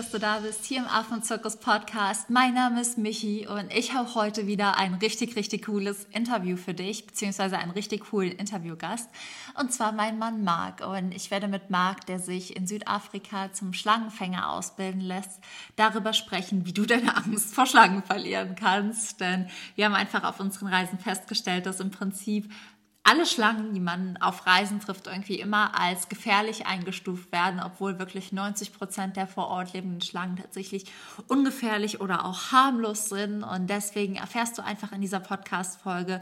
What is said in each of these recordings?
dass du da bist hier im Affenzirkus Podcast. Mein Name ist Michi und ich habe heute wieder ein richtig, richtig cooles Interview für dich, beziehungsweise einen richtig coolen Interviewgast. Und zwar mein Mann Marc. Und ich werde mit Marc, der sich in Südafrika zum Schlangenfänger ausbilden lässt, darüber sprechen, wie du deine Angst vor Schlangen verlieren kannst. Denn wir haben einfach auf unseren Reisen festgestellt, dass im Prinzip alle Schlangen, die man auf Reisen trifft, irgendwie immer als gefährlich eingestuft werden, obwohl wirklich 90 Prozent der vor Ort lebenden Schlangen tatsächlich ungefährlich oder auch harmlos sind. Und deswegen erfährst du einfach in dieser Podcast-Folge,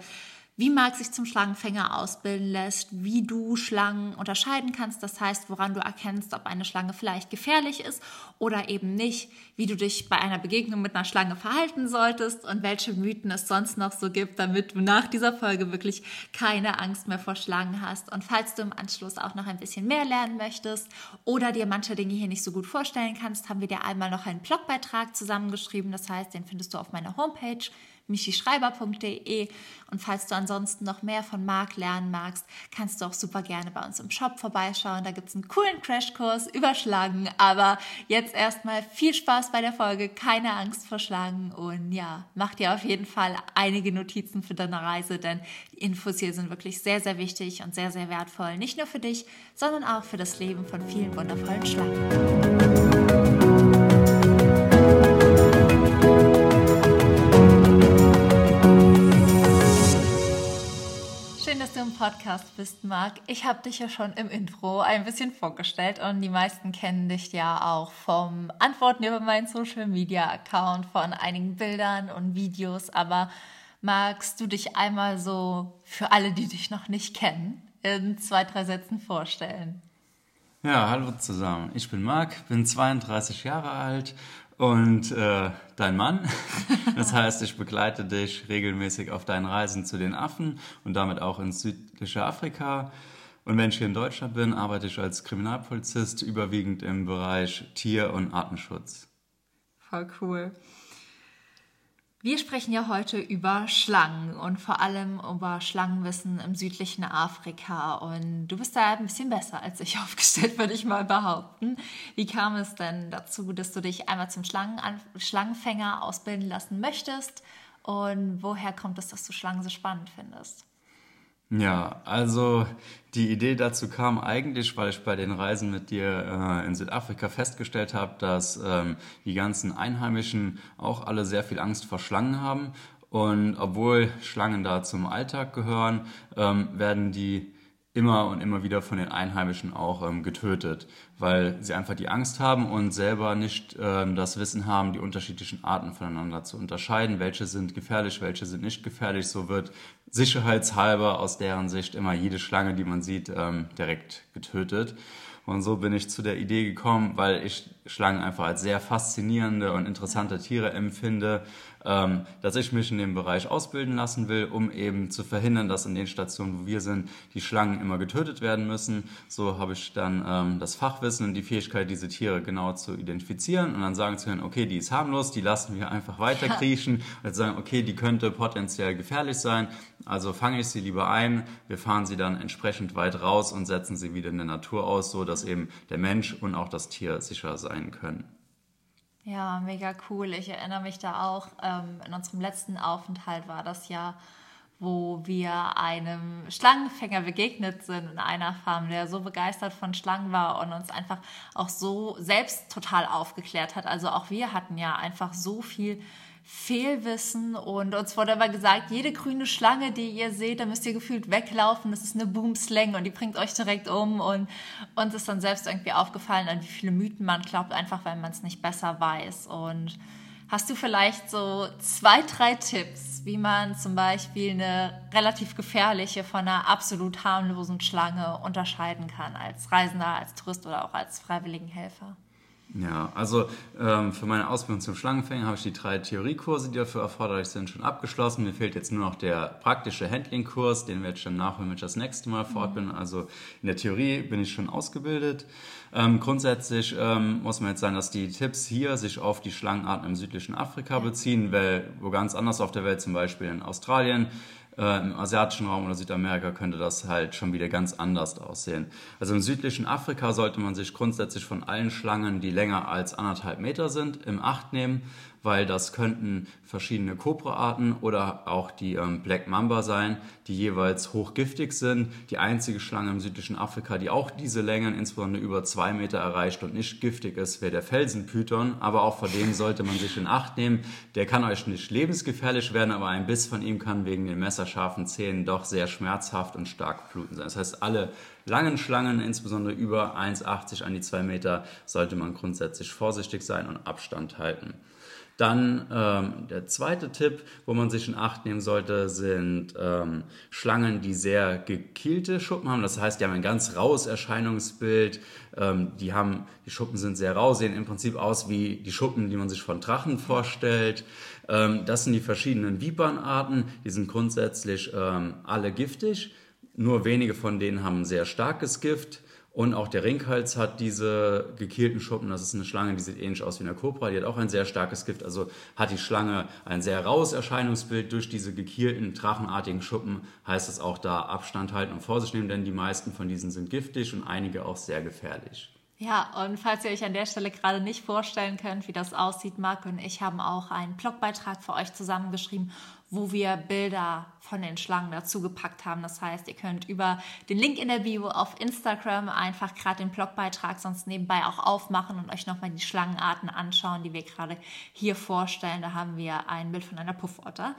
wie Marc sich zum Schlangenfänger ausbilden lässt, wie du Schlangen unterscheiden kannst, das heißt, woran du erkennst, ob eine Schlange vielleicht gefährlich ist oder eben nicht, wie du dich bei einer Begegnung mit einer Schlange verhalten solltest und welche Mythen es sonst noch so gibt, damit du nach dieser Folge wirklich keine Angst mehr vor Schlangen hast. Und falls du im Anschluss auch noch ein bisschen mehr lernen möchtest oder dir manche Dinge hier nicht so gut vorstellen kannst, haben wir dir einmal noch einen Blogbeitrag zusammengeschrieben. Das heißt, den findest du auf meiner Homepage michischreiber.de. Und falls du ansonsten noch mehr von Marc lernen magst, kannst du auch super gerne bei uns im Shop vorbeischauen. Da gibt es einen coolen Crashkurs über Schlangen. Aber jetzt erstmal viel Spaß bei der Folge, keine Angst vor Schlangen und ja, mach dir auf jeden Fall einige Notizen für deine Reise, denn die Infos hier sind wirklich sehr, sehr wichtig und sehr, sehr wertvoll. Nicht nur für dich, sondern auch für das Leben von vielen wundervollen Schlangen. Im Podcast bist, Marc. Ich habe dich ja schon im Intro ein bisschen vorgestellt und die meisten kennen dich ja auch vom Antworten über meinen Social Media Account, von einigen Bildern und Videos. Aber magst du dich einmal so für alle, die dich noch nicht kennen, in zwei, drei Sätzen vorstellen? Ja, hallo zusammen. Ich bin Marc, bin 32 Jahre alt und äh, dein Mann. Das heißt, ich begleite dich regelmäßig auf deinen Reisen zu den Affen und damit auch ins südliche Afrika. Und wenn ich hier in Deutschland bin, arbeite ich als Kriminalpolizist überwiegend im Bereich Tier- und Artenschutz. Voll cool. Wir sprechen ja heute über Schlangen und vor allem über Schlangenwissen im südlichen Afrika. Und du bist da ein bisschen besser als ich aufgestellt, würde ich mal behaupten. Wie kam es denn dazu, dass du dich einmal zum Schlangen Schlangenfänger ausbilden lassen möchtest? Und woher kommt es, dass du Schlangen so spannend findest? Ja, also die Idee dazu kam eigentlich, weil ich bei den Reisen mit dir äh, in Südafrika festgestellt habe, dass ähm, die ganzen Einheimischen auch alle sehr viel Angst vor Schlangen haben. Und obwohl Schlangen da zum Alltag gehören, ähm, werden die immer und immer wieder von den Einheimischen auch ähm, getötet, weil sie einfach die Angst haben und selber nicht ähm, das Wissen haben, die unterschiedlichen Arten voneinander zu unterscheiden, welche sind gefährlich, welche sind nicht gefährlich. So wird sicherheitshalber aus deren Sicht immer jede Schlange, die man sieht, ähm, direkt getötet. Und so bin ich zu der Idee gekommen, weil ich Schlangen einfach als sehr faszinierende und interessante Tiere empfinde, ähm, dass ich mich in dem Bereich ausbilden lassen will, um eben zu verhindern, dass in den Stationen, wo wir sind, die Schlangen immer getötet werden müssen. So habe ich dann ähm, das Fachwissen und die Fähigkeit, diese Tiere genau zu identifizieren und dann sagen zu können, okay, die ist harmlos, die lassen wir einfach weiter kriechen und sagen, okay, die könnte potenziell gefährlich sein, also fange ich sie lieber ein, wir fahren sie dann entsprechend weit raus und setzen sie wieder in der Natur aus, so dass eben der Mensch und auch das Tier sicher sein können. Ja, mega cool. Ich erinnere mich da auch, ähm, in unserem letzten Aufenthalt war das ja, wo wir einem Schlangenfänger begegnet sind in einer Farm, der so begeistert von Schlangen war und uns einfach auch so selbst total aufgeklärt hat. Also auch wir hatten ja einfach so viel Fehlwissen und uns wurde aber gesagt, jede grüne Schlange, die ihr seht, da müsst ihr gefühlt weglaufen, das ist eine Boomslang und die bringt euch direkt um. Und uns ist dann selbst irgendwie aufgefallen, an wie viele Mythen man glaubt, einfach weil man es nicht besser weiß. Und Hast du vielleicht so zwei, drei Tipps, wie man zum Beispiel eine relativ gefährliche von einer absolut harmlosen Schlange unterscheiden kann als Reisender, als Tourist oder auch als Freiwilligenhelfer? Ja, also ähm, für meine Ausbildung zum Schlangenfänger habe ich die drei Theoriekurse, die dafür erforderlich sind, schon abgeschlossen. Mir fehlt jetzt nur noch der praktische Handling-Kurs, den werde ich dann nachholen, wenn ich das nächste Mal fort bin. Also in der Theorie bin ich schon ausgebildet. Ähm, grundsätzlich ähm, muss man jetzt sagen, dass die Tipps hier sich auf die Schlangenarten im südlichen Afrika beziehen, weil wo ganz anders auf der Welt, zum Beispiel in Australien, Äh, Im asiatischen Raum oder Südamerika könnte das halt schon wieder ganz anders aussehen. Also im südlichen Afrika sollte man sich grundsätzlich von allen Schlangen, die länger als anderthalb Meter sind, im Acht nehmen weil das könnten verschiedene Cobra-Arten oder auch die ähm, Black Mamba sein, die jeweils hochgiftig sind. Die einzige Schlange im südlichen Afrika, die auch diese Längen, insbesondere über zwei Meter erreicht und nicht giftig ist, wäre der Felsenpython. Aber auch vor dem sollte man sich in Acht nehmen. Der kann euch nicht lebensgefährlich werden, aber ein Biss von ihm kann wegen den messerscharfen Zähnen doch sehr schmerzhaft und stark bluten sein. Das heißt, alle langen Schlangen, insbesondere über 1,80 an die 2 Meter, sollte man grundsätzlich vorsichtig sein und Abstand halten. Dann ähm, der zweite Tipp, wo man sich in Acht nehmen sollte, sind ähm, Schlangen, die sehr gekielte Schuppen haben. Das heißt, die haben ein ganz raues Erscheinungsbild. Ähm, die, haben, die Schuppen sind sehr rau, sehen im Prinzip aus wie die Schuppen, die man sich von Drachen vorstellt. Ähm, das sind die verschiedenen Vipernarten. Die sind grundsätzlich ähm, alle giftig. Nur wenige von denen haben sehr starkes Gift. Und auch der Ringhals hat diese gekielten Schuppen. Das ist eine Schlange, die sieht ähnlich aus wie eine Kobra. Die hat auch ein sehr starkes Gift. Also hat die Schlange ein sehr raues Erscheinungsbild. Durch diese gekielten, drachenartigen Schuppen heißt es auch da Abstand halten und Vorsicht nehmen, denn die meisten von diesen sind giftig und einige auch sehr gefährlich. Ja, und falls ihr euch an der Stelle gerade nicht vorstellen könnt, wie das aussieht, Marc und ich haben auch einen Blogbeitrag für euch zusammengeschrieben, wo wir Bilder von den Schlangen dazu gepackt haben. Das heißt, ihr könnt über den Link in der Bio auf Instagram einfach gerade den Blogbeitrag sonst nebenbei auch aufmachen und euch nochmal die Schlangenarten anschauen, die wir gerade hier vorstellen. Da haben wir ein Bild von einer Puffotter.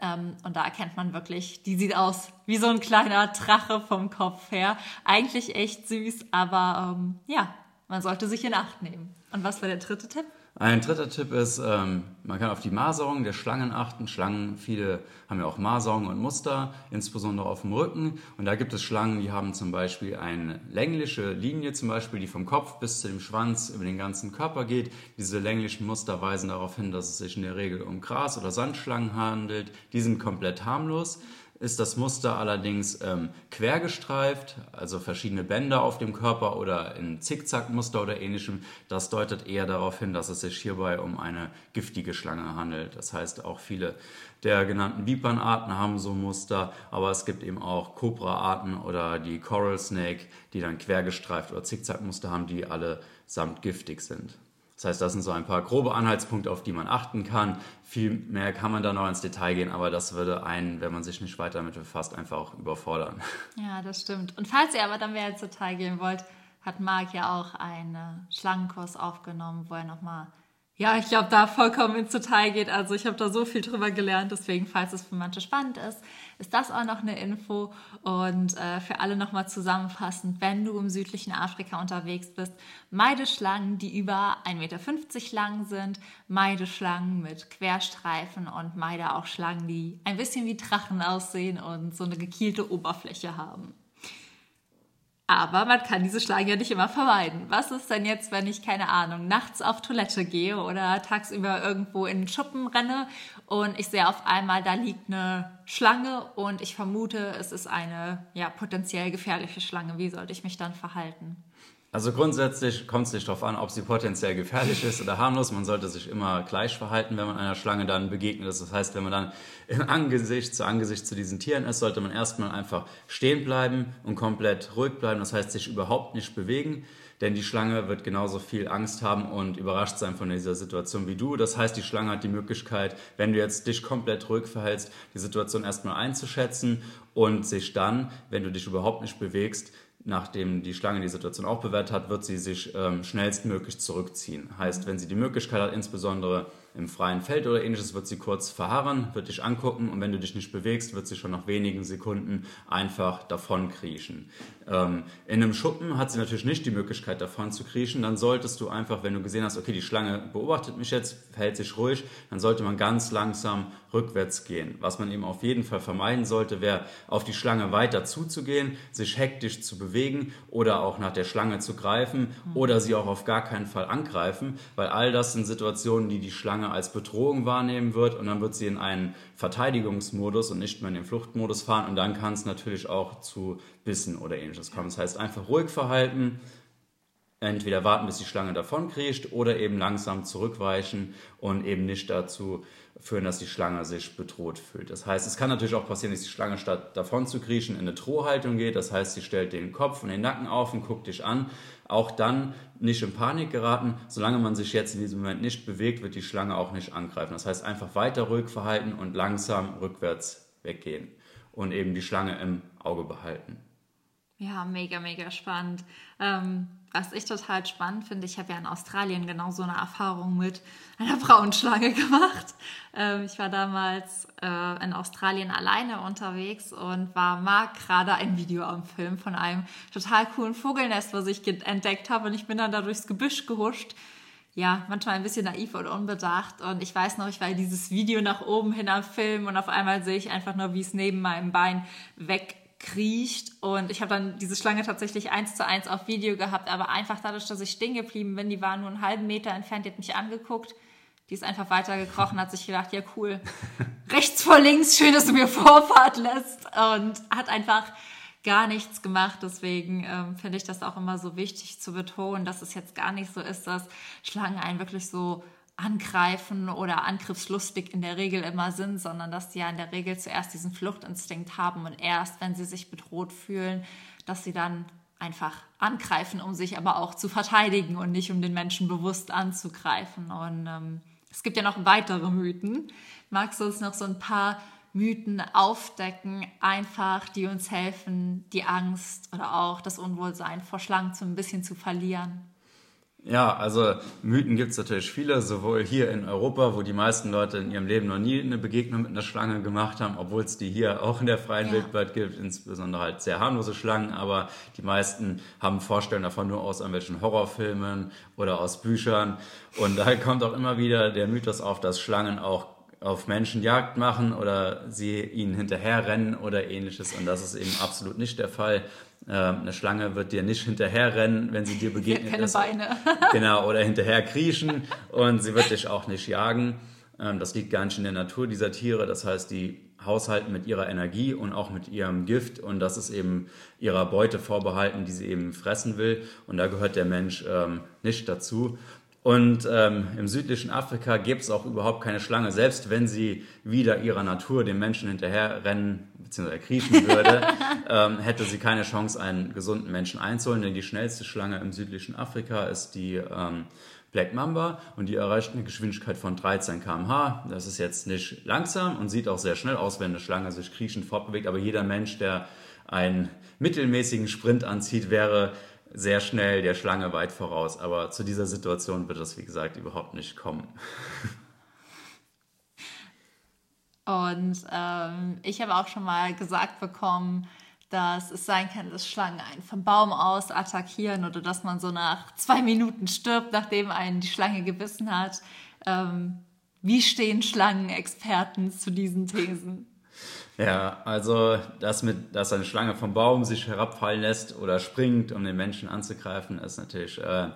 Ähm, und da erkennt man wirklich, die sieht aus wie so ein kleiner Drache vom Kopf her. Eigentlich echt süß, aber ähm, ja, man sollte sich in Acht nehmen. Und was war der dritte Tipp? Ein dritter Tipp ist, ähm, man kann auf die Maserung der Schlangen achten. Schlangen, viele haben ja auch Maserungen und Muster, insbesondere auf dem Rücken. Und da gibt es Schlangen, die haben zum Beispiel eine längliche Linie, zum Beispiel, die vom Kopf bis zu dem Schwanz über den ganzen Körper geht. Diese länglichen Muster weisen darauf hin, dass es sich in der Regel um Gras- oder Sandschlangen handelt. Die sind komplett harmlos ist das Muster allerdings ähm, quergestreift, also verschiedene Bänder auf dem Körper oder in Zickzackmuster oder ähnlichem. Das deutet eher darauf hin, dass es sich hierbei um eine giftige Schlange handelt. Das heißt, auch viele der genannten Vipernarten haben so Muster, aber es gibt eben auch Cobra-Arten oder die Coral Snake, die dann quergestreift oder Zickzackmuster haben, die alle samt giftig sind. Das heißt, das sind so ein paar grobe Anhaltspunkte, auf die man achten kann. Viel mehr kann man da noch ins Detail gehen, aber das würde einen, wenn man sich nicht weiter damit befasst, einfach auch überfordern. Ja, das stimmt. Und falls ihr aber dann mehr ins Detail gehen wollt, hat Marc ja auch einen Schlangenkurs aufgenommen, wo er nochmal ja, ich glaube, da vollkommen ins Detail geht. Also ich habe da so viel drüber gelernt, deswegen, falls es für manche spannend ist, ist das auch noch eine Info. Und äh, für alle nochmal zusammenfassend, wenn du im südlichen Afrika unterwegs bist, meide Schlangen, die über 1,50 Meter lang sind, meide Schlangen mit Querstreifen und meide auch Schlangen, die ein bisschen wie Drachen aussehen und so eine gekielte Oberfläche haben. Aber man kann diese Schlangen ja nicht immer vermeiden. Was ist denn jetzt, wenn ich, keine Ahnung, nachts auf Toilette gehe oder tagsüber irgendwo in den Schuppen renne und ich sehe auf einmal, da liegt eine Schlange und ich vermute, es ist eine ja, potenziell gefährliche Schlange. Wie sollte ich mich dann verhalten? Also grundsätzlich kommt es nicht darauf an, ob sie potenziell gefährlich ist oder harmlos. Man sollte sich immer gleich verhalten, wenn man einer Schlange dann begegnet. Das heißt, wenn man dann im Angesicht zu Angesicht zu diesen Tieren ist, sollte man erstmal einfach stehen bleiben und komplett ruhig bleiben. Das heißt, sich überhaupt nicht bewegen. Denn die Schlange wird genauso viel Angst haben und überrascht sein von dieser Situation wie du. Das heißt, die Schlange hat die Möglichkeit, wenn du jetzt dich komplett ruhig verhältst, die Situation erstmal einzuschätzen und sich dann, wenn du dich überhaupt nicht bewegst, nachdem die Schlange die Situation auch bewertet hat, wird sie sich ähm, schnellstmöglich zurückziehen. Heißt, wenn sie die Möglichkeit hat, insbesondere im freien Feld oder ähnliches, wird sie kurz verharren, wird dich angucken und wenn du dich nicht bewegst, wird sie schon nach wenigen Sekunden einfach davon kriechen. Ähm, in einem Schuppen hat sie natürlich nicht die Möglichkeit davon zu kriechen. Dann solltest du einfach, wenn du gesehen hast, okay, die Schlange beobachtet mich jetzt, verhält sich ruhig, dann sollte man ganz langsam rückwärts gehen. Was man eben auf jeden Fall vermeiden sollte, wäre auf die Schlange weiter zuzugehen, sich hektisch zu bewegen oder auch nach der Schlange zu greifen oder sie auch auf gar keinen Fall angreifen, weil all das sind Situationen, die die Schlange als Bedrohung wahrnehmen wird und dann wird sie in einen Verteidigungsmodus und nicht mehr in den Fluchtmodus fahren und dann kann es natürlich auch zu Bissen oder ähnliches kommen. Das heißt einfach ruhig verhalten, entweder warten, bis die Schlange davon kriecht oder eben langsam zurückweichen und eben nicht dazu führen, dass die Schlange sich bedroht fühlt. Das heißt, es kann natürlich auch passieren, dass die Schlange statt davon zu kriechen in eine Drohhaltung geht. Das heißt, sie stellt den Kopf und den Nacken auf und guckt dich an. Auch dann nicht in Panik geraten. Solange man sich jetzt in diesem Moment nicht bewegt, wird die Schlange auch nicht angreifen. Das heißt, einfach weiter ruhig verhalten und langsam rückwärts weggehen und eben die Schlange im Auge behalten. Ja, mega, mega spannend. Ähm, was ich total spannend finde, ich habe ja in Australien genau so eine Erfahrung mit einer Braunschlange gemacht. Ähm, ich war damals äh, in Australien alleine unterwegs und war Marc gerade ein Video am Film von einem total coolen Vogelnest, was ich entdeckt habe. Und ich bin dann da durchs Gebüsch gehuscht. Ja, manchmal ein bisschen naiv und unbedacht. Und ich weiß noch, ich war dieses Video nach oben hin am Film und auf einmal sehe ich einfach nur, wie es neben meinem Bein weg kriecht. Und ich habe dann diese Schlange tatsächlich eins zu eins auf Video gehabt, aber einfach dadurch, dass ich stehen geblieben bin, die war nur einen halben Meter entfernt, die hat mich angeguckt, die ist einfach weiter gekrochen, hat sich gedacht, ja cool, rechts vor links, schön, dass du mir Vorfahrt lässt. Und hat einfach gar nichts gemacht. Deswegen ähm, finde ich das auch immer so wichtig zu betonen, dass es jetzt gar nicht so ist, dass Schlangen einen wirklich so angreifen oder angriffslustig in der Regel immer sind, sondern dass sie ja in der Regel zuerst diesen Fluchtinstinkt haben und erst, wenn sie sich bedroht fühlen, dass sie dann einfach angreifen, um sich aber auch zu verteidigen und nicht um den Menschen bewusst anzugreifen. Und ähm, es gibt ja noch weitere Mythen. Magst du uns noch so ein paar Mythen aufdecken, einfach, die uns helfen, die Angst oder auch das Unwohlsein vor Schlangen so ein bisschen zu verlieren? Ja, also Mythen gibt es natürlich viele, sowohl hier in Europa, wo die meisten Leute in ihrem Leben noch nie eine Begegnung mit einer Schlange gemacht haben, obwohl es die hier auch in der freien ja. Wildbahn gibt, insbesondere halt sehr harmlose Schlangen, aber die meisten haben Vorstellungen davon nur aus irgendwelchen Horrorfilmen oder aus Büchern. Und da kommt auch immer wieder der Mythos auf, dass Schlangen auch auf Menschen Jagd machen oder sie ihnen hinterherrennen oder ähnliches. Und das ist eben absolut nicht der Fall. Ähm, eine Schlange wird dir nicht hinterherrennen, wenn sie dir begegnet. Keine ist. Beine. genau, oder hinterher kriechen und sie wird dich auch nicht jagen. Ähm, das liegt gar nicht in der Natur dieser Tiere. Das heißt, die haushalten mit ihrer Energie und auch mit ihrem Gift und das ist eben ihrer Beute vorbehalten, die sie eben fressen will. Und da gehört der Mensch ähm, nicht dazu. Und ähm, im südlichen Afrika gibt es auch überhaupt keine Schlange, selbst wenn sie wieder ihrer Natur dem Menschen hinterherrennen bzw. kriechen würde, ähm, hätte sie keine Chance, einen gesunden Menschen einzuholen. Denn die schnellste Schlange im südlichen Afrika ist die ähm, Black Mamba und die erreicht eine Geschwindigkeit von 13 km/h. Das ist jetzt nicht langsam und sieht auch sehr schnell aus, wenn eine Schlange sich kriechend fortbewegt. Aber jeder Mensch, der einen mittelmäßigen Sprint anzieht, wäre sehr schnell der Schlange weit voraus. Aber zu dieser Situation wird es, wie gesagt, überhaupt nicht kommen. Und ähm, ich habe auch schon mal gesagt bekommen, dass es sein kann, dass Schlangen einen vom Baum aus attackieren oder dass man so nach zwei Minuten stirbt, nachdem einen die Schlange gebissen hat. Ähm, wie stehen Schlangenexperten zu diesen Thesen? Ja, also dass, mit, dass eine Schlange vom Baum sich herabfallen lässt oder springt, um den Menschen anzugreifen, ist natürlich äh,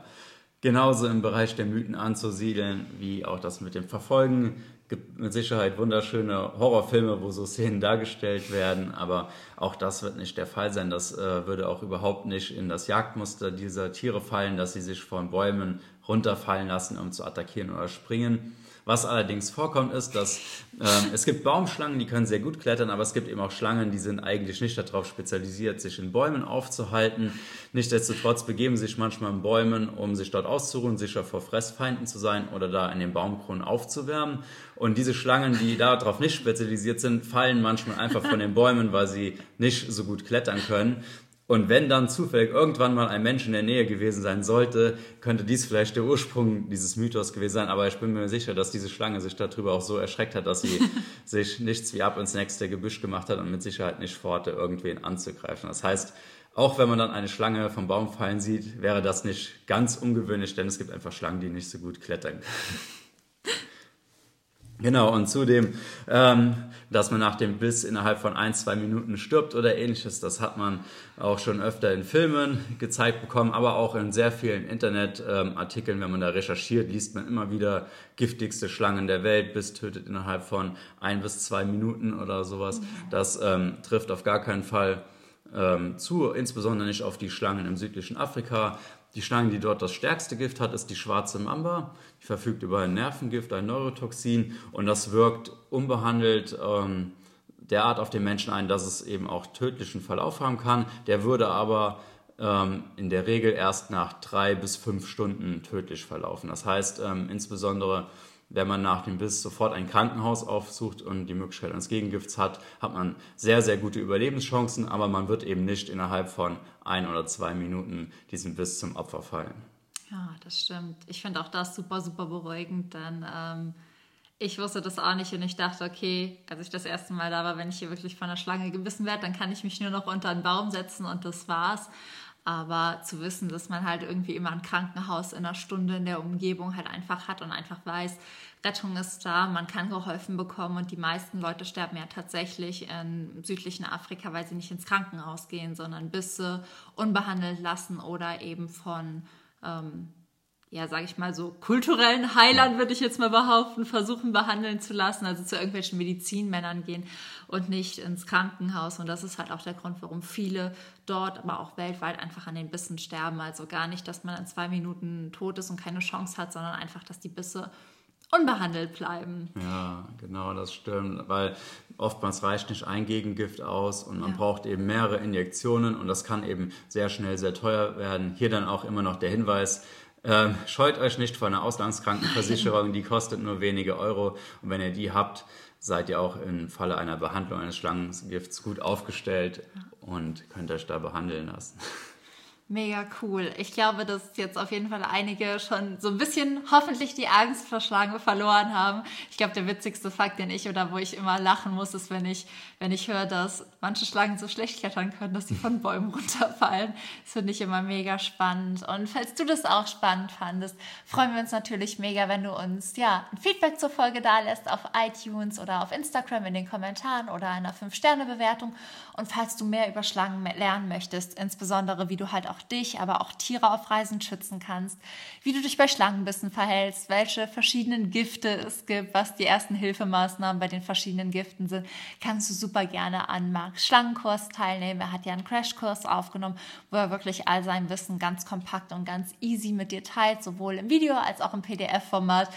genauso im Bereich der Mythen anzusiedeln, wie auch das mit dem Verfolgen. Gibt mit Sicherheit wunderschöne Horrorfilme, wo so Szenen dargestellt werden, aber auch das wird nicht der Fall sein. Das äh, würde auch überhaupt nicht in das Jagdmuster dieser Tiere fallen, dass sie sich von Bäumen runterfallen lassen, um zu attackieren oder springen. Was allerdings vorkommt, ist, dass ähm, es gibt Baumschlangen, die können sehr gut klettern, aber es gibt eben auch Schlangen, die sind eigentlich nicht darauf spezialisiert, sich in Bäumen aufzuhalten. Nichtsdestotrotz begeben sich manchmal in Bäumen, um sich dort auszuruhen, sicher vor Fressfeinden zu sein oder da in den Baumkronen aufzuwärmen. Und diese Schlangen, die darauf nicht spezialisiert sind, fallen manchmal einfach von den Bäumen, weil sie nicht so gut klettern können. Und wenn dann zufällig irgendwann mal ein Mensch in der Nähe gewesen sein sollte, könnte dies vielleicht der Ursprung dieses Mythos gewesen sein. Aber ich bin mir sicher, dass diese Schlange sich darüber auch so erschreckt hat, dass sie sich nichts wie ab ins nächste Gebüsch gemacht hat und mit Sicherheit nicht vorhatte, irgendwen anzugreifen. Das heißt, auch wenn man dann eine Schlange vom Baum fallen sieht, wäre das nicht ganz ungewöhnlich, denn es gibt einfach Schlangen, die nicht so gut klettern. Genau, und zudem, ähm, dass man nach dem Biss innerhalb von ein, zwei Minuten stirbt oder ähnliches, das hat man auch schon öfter in Filmen gezeigt bekommen, aber auch in sehr vielen Internetartikeln, ähm, wenn man da recherchiert, liest man immer wieder giftigste Schlangen der Welt, Biss tötet innerhalb von ein bis zwei Minuten oder sowas. Das ähm, trifft auf gar keinen Fall ähm, zu, insbesondere nicht auf die Schlangen im südlichen Afrika. Die Schlange, die dort das stärkste Gift hat, ist die schwarze Mamba. Die verfügt über ein Nervengift, ein Neurotoxin und das wirkt unbehandelt ähm, derart auf den Menschen ein, dass es eben auch tödlichen Verlauf haben kann. Der würde aber ähm, in der Regel erst nach drei bis fünf Stunden tödlich verlaufen. Das heißt, ähm, insbesondere wenn man nach dem Biss sofort ein Krankenhaus aufsucht und die Möglichkeit eines Gegengifts hat, hat man sehr, sehr gute Überlebenschancen, aber man wird eben nicht innerhalb von ein oder zwei Minuten diesem Biss zum Opfer fallen. Ja, das stimmt. Ich finde auch das super, super beruhigend, denn ähm, ich wusste das auch nicht und ich dachte, okay, als ich das erste Mal da war, wenn ich hier wirklich von der Schlange gebissen werde, dann kann ich mich nur noch unter einen Baum setzen und das war's. Aber zu wissen, dass man halt irgendwie immer ein Krankenhaus in einer Stunde in der Umgebung halt einfach hat und einfach weiß, Rettung ist da, man kann geholfen bekommen und die meisten Leute sterben ja tatsächlich im südlichen Afrika, weil sie nicht ins Krankenhaus gehen, sondern Bisse unbehandelt lassen oder eben von ähm, ja, sage ich mal so, kulturellen Heilern, würde ich jetzt mal behaupten, versuchen behandeln zu lassen, also zu irgendwelchen Medizinmännern gehen und nicht ins Krankenhaus. Und das ist halt auch der Grund, warum viele dort, aber auch weltweit einfach an den Bissen sterben. Also gar nicht, dass man in zwei Minuten tot ist und keine Chance hat, sondern einfach, dass die Bisse unbehandelt bleiben. Ja, genau, das stimmt, weil oftmals reicht nicht ein Gegengift aus und man ja. braucht eben mehrere Injektionen und das kann eben sehr schnell sehr teuer werden. Hier dann auch immer noch der Hinweis, ähm, scheut euch nicht vor einer Auslandskrankenversicherung, die kostet nur wenige Euro. Und wenn ihr die habt, seid ihr auch im Falle einer Behandlung eines Schlangengifts gut aufgestellt und könnt euch da behandeln lassen. Mega cool. Ich glaube, dass jetzt auf jeden Fall einige schon so ein bisschen hoffentlich die Angst vor Schlange verloren haben. Ich glaube, der witzigste Fakt, den ich oder wo ich immer lachen muss, ist, wenn ich, wenn ich höre, dass manche Schlangen so schlecht klettern können, dass sie von Bäumen runterfallen. Das finde ich immer mega spannend. Und falls du das auch spannend fandest, freuen wir uns natürlich mega, wenn du uns ja ein Feedback zur Folge da lässt auf iTunes oder auf Instagram in den Kommentaren oder einer 5-Sterne-Bewertung. Und falls du mehr über Schlangen lernen möchtest, insbesondere wie du halt auch dich, aber auch Tiere auf Reisen schützen kannst, wie du dich bei Schlangenbissen verhältst, welche verschiedenen Gifte es gibt, was die ersten Hilfemaßnahmen bei den verschiedenen Giften sind, kannst du super gerne an Marks Schlangenkurs teilnehmen. Er hat ja einen Crashkurs aufgenommen, wo er wirklich all sein Wissen ganz kompakt und ganz easy mit dir teilt, sowohl im Video als auch im PDF-Format.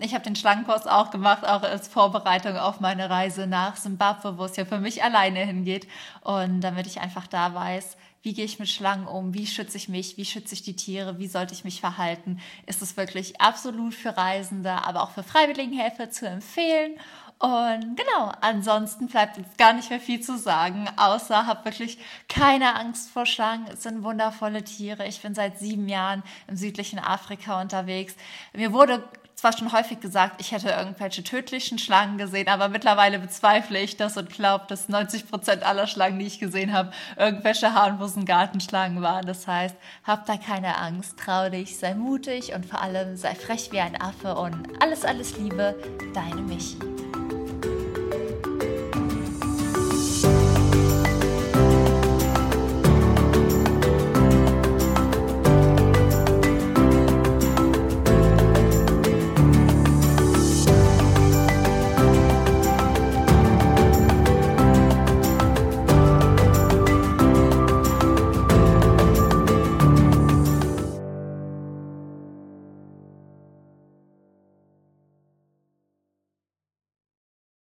Ich habe den Schlangenkurs auch gemacht, auch als Vorbereitung auf meine Reise nach Simbabwe, wo es ja für mich alleine hingeht. Und damit ich einfach da weiß, wie gehe ich mit Schlangen um, wie schütze ich mich, wie schütze ich die Tiere, wie sollte ich mich verhalten, ist es wirklich absolut für Reisende, aber auch für Freiwilligenhelfer zu empfehlen. Und genau, ansonsten bleibt jetzt gar nicht mehr viel zu sagen, außer hab wirklich keine Angst vor Schlangen. Es sind wundervolle Tiere. Ich bin seit sieben Jahren im südlichen Afrika unterwegs. Mir wurde zwar schon häufig gesagt, ich hätte irgendwelche tödlichen Schlangen gesehen, aber mittlerweile bezweifle ich das und glaube, dass 90 Prozent aller Schlangen, die ich gesehen habe, irgendwelche harmlosen Gartenschlangen waren. Das heißt, hab da keine Angst, trau dich, sei mutig und vor allem sei frech wie ein Affe und alles, alles Liebe, deine Michi.